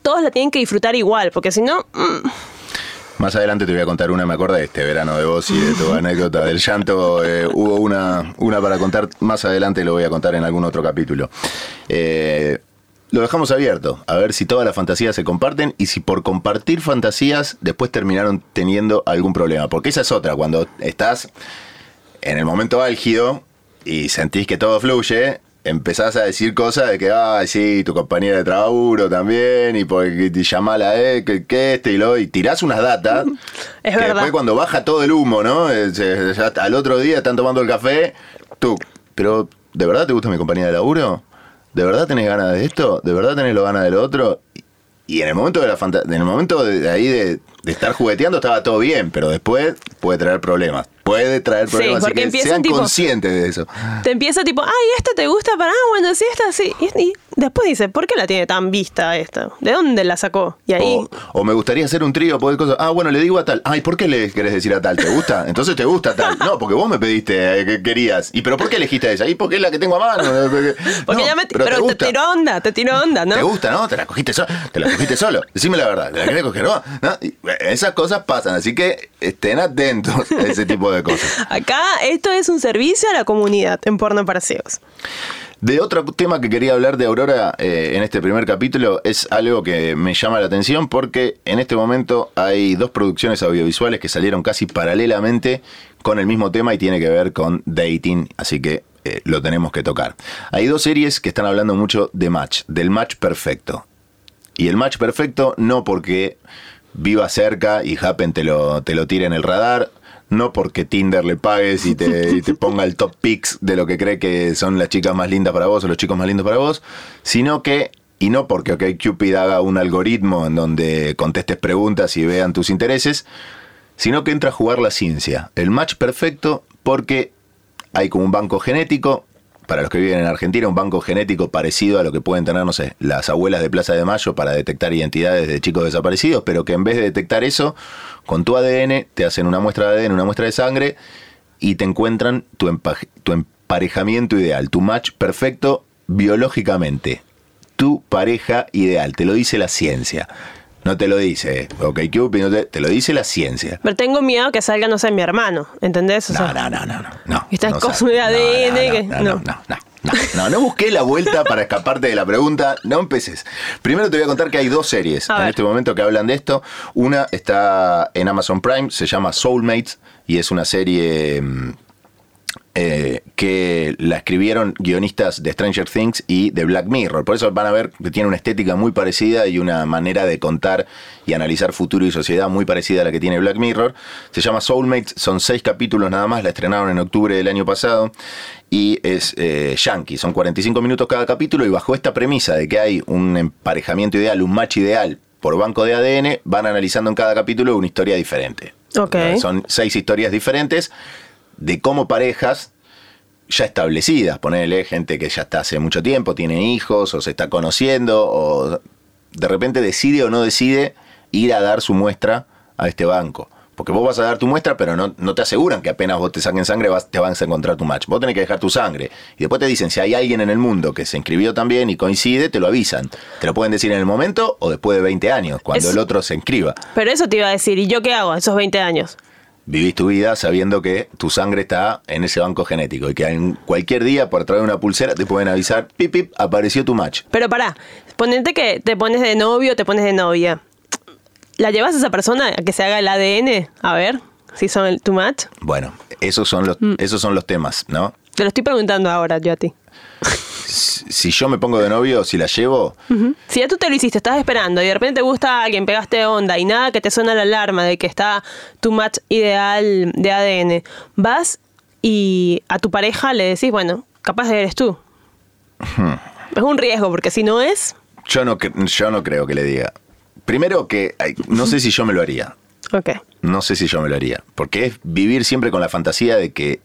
todos la tienen que disfrutar igual, porque si no, mm, Más adelante te voy a contar una, me acordé de este verano de vos y de tu anécdota del llanto. eh, hubo una, una para contar, más adelante lo voy a contar en algún otro capítulo. Eh, lo dejamos abierto, a ver si todas las fantasías se comparten y si por compartir fantasías después terminaron teniendo algún problema. Porque esa es otra, cuando estás en el momento álgido y sentís que todo fluye, empezás a decir cosas de que, ay, sí, tu compañera de trabajo también, y porque te llamala, eh, que, que este y lo, y tirás unas datas. Es que verdad. después cuando baja todo el humo, ¿no? Eh, ya al otro día están tomando el café, tú, pero ¿de verdad te gusta mi compañía de laburo? ¿De verdad tenés ganas de esto? ¿De verdad tenés lo ganas de lo otro? Y en el momento de la en el momento de, de ahí de, de estar jugueteando estaba todo bien, pero después puede traer problemas. Puede traer Sí, problemas, así porque que empiezan sean tipo- conscientes de eso. te empieza tipo, ay, esta te gusta para, ah, bueno, sí, esta sí. Y, y después dice, ¿por qué la tiene tan vista esta? ¿De dónde la sacó? Y ahí... O, o me gustaría hacer un trío, poder cosas. Ah, bueno, le digo a tal. Ay, ¿por qué le querés decir a tal? ¿Te gusta? Entonces te gusta tal. No, porque vos me pediste eh, que querías. ¿Y pero por qué elegiste esa? Y porque es la que tengo a mano. Porque, No, ya me, pero, pero, te, tiró onda, te tiró onda, ¿no? ¿Te gusta, no? Te la cogiste solo. Te la cogiste solo. Decime la verdad. ¿Te la querés coger no? ¿No? Y, eh, esas cosas pasan, así que estén atentos a ese tipo de cosas. Acá esto es un servicio a la comunidad en porno para ciegos. De otro tema que quería hablar de Aurora eh, en este primer capítulo es algo que me llama la atención porque en este momento hay dos producciones audiovisuales que salieron casi paralelamente con el mismo tema y tiene que ver con dating, así que eh, lo tenemos que tocar. Hay dos series que están hablando mucho de match, del match perfecto. Y el match perfecto no porque viva cerca y Happen te lo, te lo tire en el radar, no porque Tinder le pagues y te, te ponga el top picks de lo que cree que son las chicas más lindas para vos o los chicos más lindos para vos, sino que, y no porque OkCupid haga un algoritmo en donde contestes preguntas y vean tus intereses, sino que entra a jugar la ciencia. El match perfecto porque hay como un banco genético, para los que viven en Argentina, un banco genético parecido a lo que pueden tener, no sé, las abuelas de Plaza de Mayo para detectar identidades de chicos desaparecidos, pero que en vez de detectar eso, con tu ADN te hacen una muestra de ADN, una muestra de sangre y te encuentran tu, tu emparejamiento ideal, tu match perfecto biológicamente, tu pareja ideal, te lo dice la ciencia. No te lo dice, ok, Cupid, no te, te lo dice la ciencia. Pero tengo miedo que salga, no sé, mi hermano, ¿entendés? O No, sea, no, no, no, no. no Estas no de ADN no, no, no. no, no, busqué la vuelta para escaparte de la pregunta. No empeces. Primero te voy a contar que hay dos series A en ver. este momento que hablan de esto. Una está en Amazon Prime, se llama Soulmates y es una serie mm, eh, que la escribieron guionistas de Stranger Things y de Black Mirror. Por eso van a ver que tiene una estética muy parecida y una manera de contar y analizar futuro y sociedad muy parecida a la que tiene Black Mirror. Se llama Soulmates, son seis capítulos nada más, la estrenaron en octubre del año pasado y es eh, yankee, son 45 minutos cada capítulo y bajo esta premisa de que hay un emparejamiento ideal, un match ideal por banco de ADN, van analizando en cada capítulo una historia diferente. Ok. Son seis historias diferentes de cómo parejas ya establecidas, ponerle gente que ya está hace mucho tiempo, tiene hijos o se está conociendo o de repente decide o no decide ir a dar su muestra a este banco. Porque vos vas a dar tu muestra, pero no, no te aseguran que apenas vos te saquen sangre vas, te vas a encontrar tu match. Vos tenés que dejar tu sangre. Y después te dicen, si hay alguien en el mundo que se inscribió también y coincide, te lo avisan. Te lo pueden decir en el momento o después de 20 años, cuando Es- el otro se inscriba. Pero eso te iba a decir, ¿y yo qué hago esos 20 años? Vivís tu vida sabiendo que tu sangre está en ese banco genético y que en cualquier día, por través de una pulsera, te pueden avisar, pip, pip, apareció tu match. Pero pará, ponete que te pones de novio, te pones de novia. ¿La llevas a esa persona a que se haga el ADN? A ver si son el, tu match. Bueno, esos son los, esos son los temas, ¿no? Te lo estoy preguntando ahora yo a ti. Si yo me pongo de novio, si la llevo. Si ya tú te lo hiciste, estás esperando y de repente te gusta a alguien, pegaste onda y nada que te suena la alarma de que está tu match ideal de ADN, vas y a tu pareja le decís, bueno, capaz de eres tú. Es un riesgo porque si no es, yo no, yo no creo que le diga. Primero que ay, no sé si yo me lo haría. ok. No sé si yo me lo haría. Porque es vivir siempre con la fantasía de que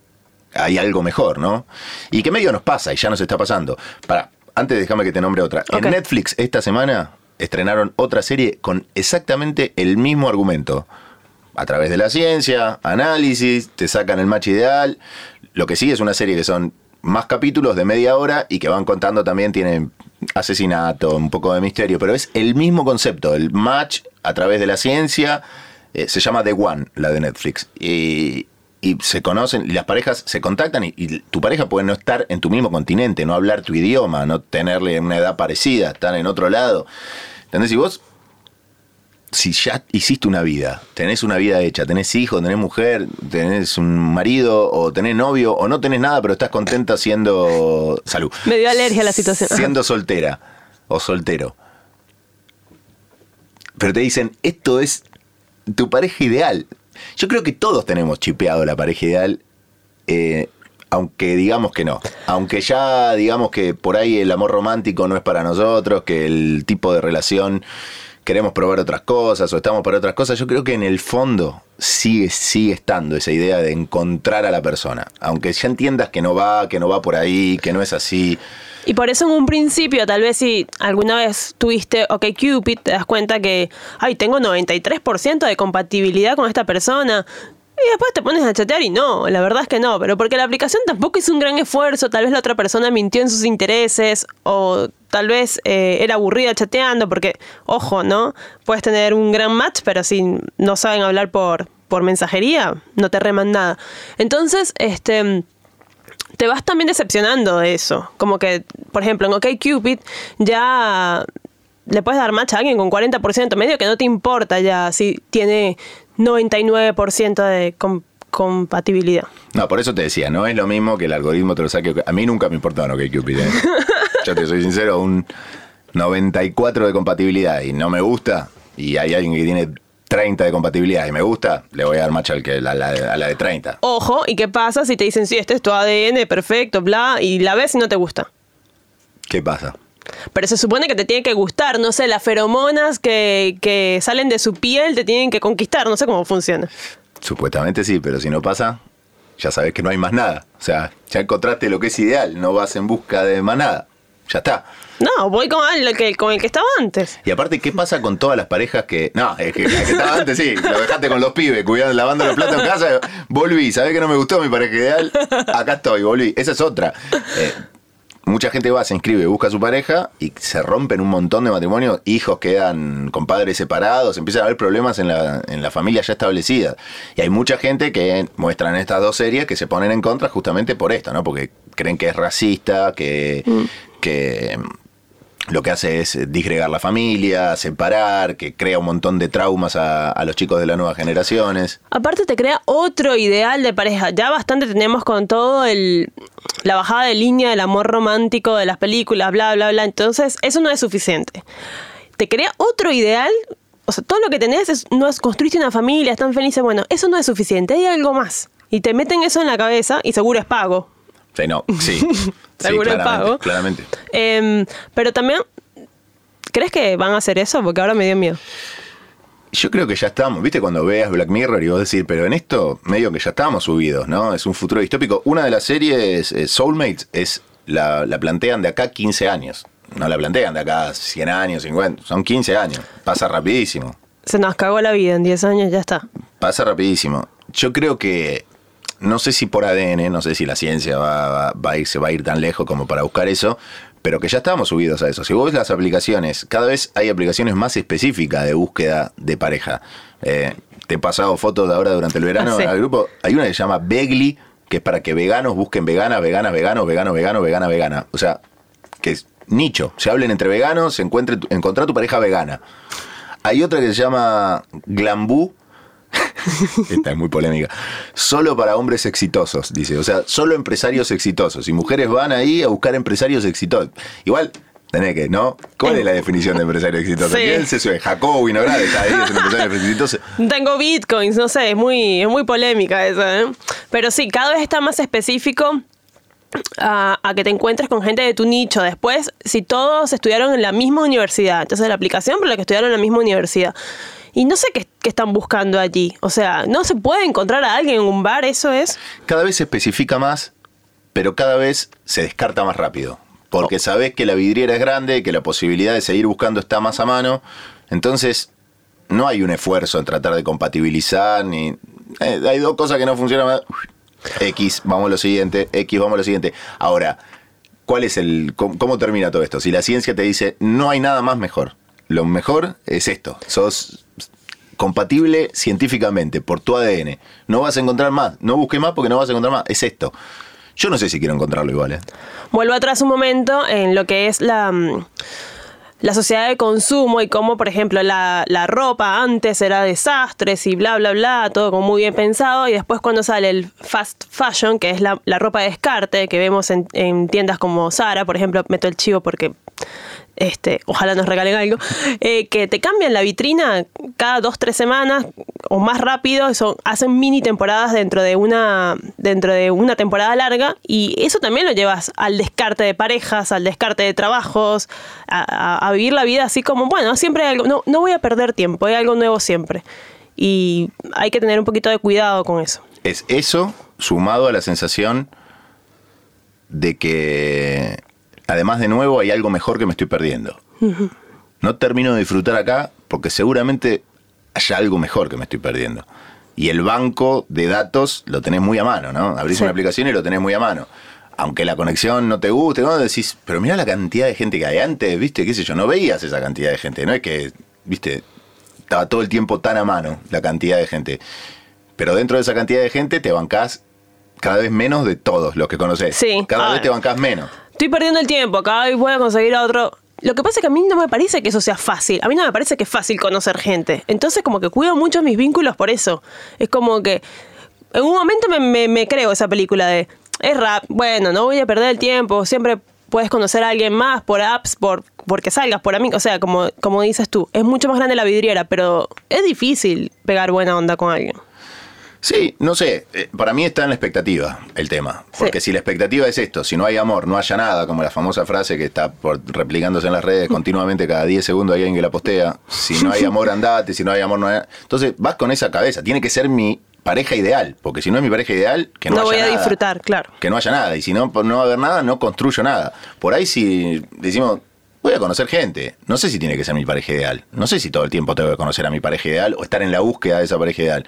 hay algo mejor, ¿no? Y que medio nos pasa y ya nos está pasando. Para, antes déjame que te nombre otra. En Netflix esta semana estrenaron otra serie con exactamente el mismo argumento. A través de la ciencia, análisis, te sacan el match ideal. Lo que sí es una serie que son más capítulos de media hora y que van contando también, tienen asesinato, un poco de misterio, pero es el mismo concepto, el match a través de la ciencia. eh, se llama The One, la de Netflix. Y, y se conocen, y las parejas se contactan y, y tu pareja puede no estar en tu mismo continente, no hablar tu idioma, no tenerle una edad parecida, estar en otro lado. ¿Entendés? Y vos si ya hiciste una vida, tenés una vida hecha, tenés hijos, tenés mujer, tenés un marido o tenés novio o no tenés nada, pero estás contenta siendo salud. Me dio alergia a la situación. Siendo soltera o soltero. Pero te dicen, esto es tu pareja ideal. Yo creo que todos tenemos chipeado la pareja ideal, eh, aunque digamos que no. Aunque ya digamos que por ahí el amor romántico no es para nosotros, que el tipo de relación queremos probar otras cosas o estamos para otras cosas, yo creo que en el fondo sigue, sigue estando esa idea de encontrar a la persona. Aunque ya entiendas que no va, que no va por ahí, que no es así. Y por eso en un principio, tal vez si alguna vez tuviste OK Cupid, te das cuenta que, ay, tengo 93% de compatibilidad con esta persona. Y después te pones a chatear y no, la verdad es que no, pero porque la aplicación tampoco hizo un gran esfuerzo, tal vez la otra persona mintió en sus intereses o tal vez eh, era aburrida chateando porque, ojo, ¿no? Puedes tener un gran match, pero si no saben hablar por, por mensajería, no te reman nada. Entonces, este te vas también decepcionando de eso. Como que, por ejemplo, en OkCupid ya le puedes dar match a alguien con 40%, medio que no te importa ya si tiene 99% de com- compatibilidad. No, por eso te decía, no es lo mismo que el algoritmo te lo saque. A mí nunca me importó no que Cupid. ¿eh? Yo te soy sincero, un 94 de compatibilidad y no me gusta, y hay alguien que tiene 30 de compatibilidad y me gusta, le voy a dar match al que, a, la, a la de 30. Ojo, ¿y qué pasa si te dicen, sí, este es tu ADN, perfecto, bla, y la ves y no te gusta? ¿Qué pasa? Pero se supone que te tiene que gustar, no sé, las feromonas que, que salen de su piel te tienen que conquistar, no sé cómo funciona. Supuestamente sí, pero si no pasa, ya sabes que no hay más nada. O sea, ya encontraste lo que es ideal, no vas en busca de más nada. Ya está. No, voy con el que, con el que estaba antes. Y aparte, ¿qué pasa con todas las parejas que. No, es que, que estaba antes sí, lo dejaste con los pibes, cuidando, lavando los platos en casa, volví, ¿sabés que no me gustó mi pareja ideal? Acá estoy, volví. Esa es otra. Eh, mucha gente va, se inscribe, busca a su pareja y se rompen un montón de matrimonios, hijos quedan con padres separados, empiezan a haber problemas en la, en la familia ya establecida. Y hay mucha gente que muestran estas dos series que se ponen en contra justamente por esto, ¿no? Porque creen que es racista, que, que lo que hace es disgregar la familia, separar, que crea un montón de traumas a, los chicos de las nuevas generaciones. Aparte te crea otro ideal de pareja. Ya bastante tenemos con todo el la bajada de línea del amor romántico de las películas, bla, bla, bla. Entonces, eso no es suficiente. Te crea otro ideal. O sea, todo lo que tenés es, no construiste una familia, están felices. Bueno, eso no es suficiente, hay algo más. Y te meten eso en la cabeza y seguro es pago. Sí, no, sí. seguro es pago. Claramente. Eh, pero también, ¿crees que van a hacer eso? Porque ahora me dio miedo. Yo creo que ya estamos, viste, cuando veas Black Mirror y vos decís, pero en esto medio que ya estamos subidos, ¿no? Es un futuro distópico. Una de las series, eh, Soulmates, es la, la, plantean de acá 15 años. No la plantean de acá 100 años, 50, son 15 años. Pasa rapidísimo. Se nos cagó la vida en 10 años, ya está. Pasa rapidísimo. Yo creo que, no sé si por ADN, no sé si la ciencia va, va, va a ir, se va a ir tan lejos como para buscar eso, pero que ya estamos subidos a eso. Si vos ves las aplicaciones, cada vez hay aplicaciones más específicas de búsqueda de pareja. Eh, te he pasado fotos de ahora durante el verano Sí. al grupo. Hay una que se llama Begly, que es para que veganos busquen vegana, vegana, vegano, vegano, vegano, vegana, vegana. O sea, que es nicho. Se hablen entre veganos, se encuentre tu, encontrar tu pareja vegana. Hay otra que se llama Glambú. Esta es muy polémica. Solo para hombres exitosos, dice. O sea, solo empresarios exitosos. Y mujeres van ahí a buscar empresarios exitosos. Igual, tenés que, ¿no? ¿Cuál es la definición de empresario exitoso? Sí. ¿Quién es eso? Jacobo Winograd está ahí, es un empresario exitoso. Tengo bitcoins, no sé, es muy, es muy polémica esa, ¿eh? Pero sí, cada vez está más específico a, a que te encuentres con gente de tu nicho. Después, si todos estudiaron en la misma universidad, entonces la aplicación para la que estudiaron en la misma universidad. Y no sé qué, qué están buscando allí. O sea, no se puede encontrar a alguien en un bar, eso es. Cada vez se especifica más, pero cada vez se descarta más rápido. Porque sabés que la vidriera es grande, que la posibilidad de seguir buscando está más a mano. Entonces, no hay un esfuerzo en tratar de compatibilizar, ni. eh, hay dos cosas que no funcionan más. X, vamos a lo siguiente, X, vamos a lo siguiente. Ahora, ¿cuál es el. cómo, cómo termina todo esto? Si la ciencia te dice, no hay nada más mejor. Lo mejor es esto. Sos compatible científicamente por tu ADN. No vas a encontrar más. No busques más porque no vas a encontrar más. Es esto. Yo no sé si quiero encontrarlo igual. ¿eh? Vuelvo atrás un momento en lo que es la, mm, la sociedad de consumo y cómo, por ejemplo, la, la ropa antes era desastres y bla, bla, bla, todo como muy bien pensado. Y después cuando sale el fast fashion, que es la, ropa de descarte que vemos en, en tiendas como Zara, por ejemplo, meto el chivo porque este, ojalá nos regalen algo, eh, que te cambian la vitrina cada dos, tres semanas o más rápido, son, hacen mini temporadas dentro de una dentro de una temporada larga y eso también lo llevas al descarte de parejas, al descarte de trabajos, a, vivir la vida así como, bueno, siempre hay algo, no, no voy a perder tiempo, hay algo nuevo siempre. Y hay que tener un poquito de cuidado con eso. Es eso sumado a la sensación de que, además de nuevo, hay algo mejor que me estoy perdiendo. No termino de disfrutar acá porque seguramente haya algo mejor que me estoy perdiendo. Y el banco de datos lo tenés muy a mano, ¿no? Abrís Sí. una aplicación y lo tenés muy a mano. Aunque la conexión no te guste, ¿no? Decís, pero mira la cantidad de gente que hay antes, ¿viste? ¿Qué sé yo? No veías esa cantidad de gente. No es que, ¿viste? Estaba todo el tiempo tan a mano la cantidad de gente. Pero dentro de esa cantidad de gente te bancás cada vez menos de todos los que conoces. Sí. Cada Ah. vez te bancás menos. Estoy perdiendo el tiempo, acá hoy voy a conseguir a otro. Lo que pasa es que a mí no me parece que eso sea fácil. A mí no me parece que es fácil conocer gente. Entonces como que cuido mucho mis vínculos por eso. Es como que en un momento me, me- me creo esa película de, es rap, bueno, no voy a perder el tiempo, siempre puedes conocer a alguien más por apps, por porque salgas, por amigos. O sea, como, como dices tú, es mucho más grande la vidriera, pero es difícil pegar buena onda con alguien. Sí, no sé, eh, para mí está en la expectativa el tema. Porque Sí. si la expectativa es esto, si no hay amor, no haya nada, como la famosa frase que está por replicándose en las redes continuamente, cada 10 segundos hay alguien que la postea, si no hay amor andate, si no hay amor no hay... Entonces vas con esa cabeza, tiene que ser mi pareja ideal, porque si no es mi pareja ideal, que no, No haya voy a nada. disfrutar, claro. Que no haya nada. Y si no, no va a haber nada, no construyo nada. Por ahí si decimos, voy a conocer gente. No sé si tiene que ser mi pareja ideal. No sé si todo el tiempo tengo que conocer a mi pareja ideal o estar en la búsqueda de esa pareja ideal.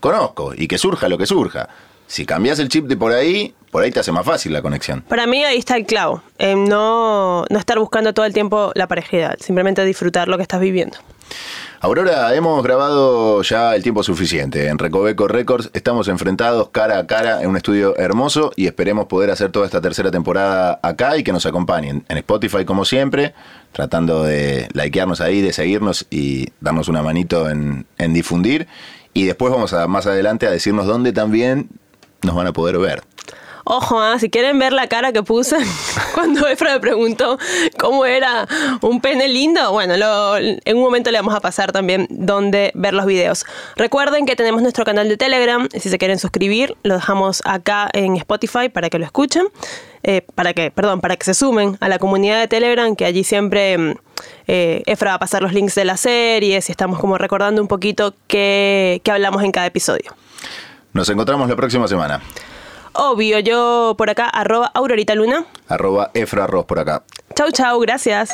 Conozco y que surja lo que surja. Si cambias el chip de por ahí, por ahí te hace más fácil la conexión. Para mí ahí está el clavo. no, no estar buscando todo el tiempo la pareja ideal. Simplemente disfrutar lo que estás viviendo. Aurora, hemos grabado ya el tiempo suficiente. En Recoveco Records estamos enfrentados cara a cara en un estudio hermoso y esperemos poder hacer toda esta tercera temporada acá y que nos acompañen en Spotify como siempre, tratando de likearnos ahí, de seguirnos y darnos una manito en, en difundir. Y después vamos a más adelante a decirnos dónde también nos van a poder ver. Ojo, ah, si quieren ver la cara que puse cuando Efra me preguntó cómo era un pene lindo, bueno, lo- en un momento le vamos a pasar también dónde ver los videos. Recuerden que tenemos nuestro canal de Telegram, si se quieren suscribir, lo dejamos acá en Spotify para que lo escuchen, eh, para que, perdón, para que se sumen a la comunidad de Telegram, que allí siempre mm, eh, Efra va a pasar los links de las series y estamos como recordando un poquito qué hablamos en cada episodio. Nos encontramos la próxima semana. Obvio, yo por acá, arroba Aurorita Luna. Arroba Efra Ross por acá. Chau, chau, gracias.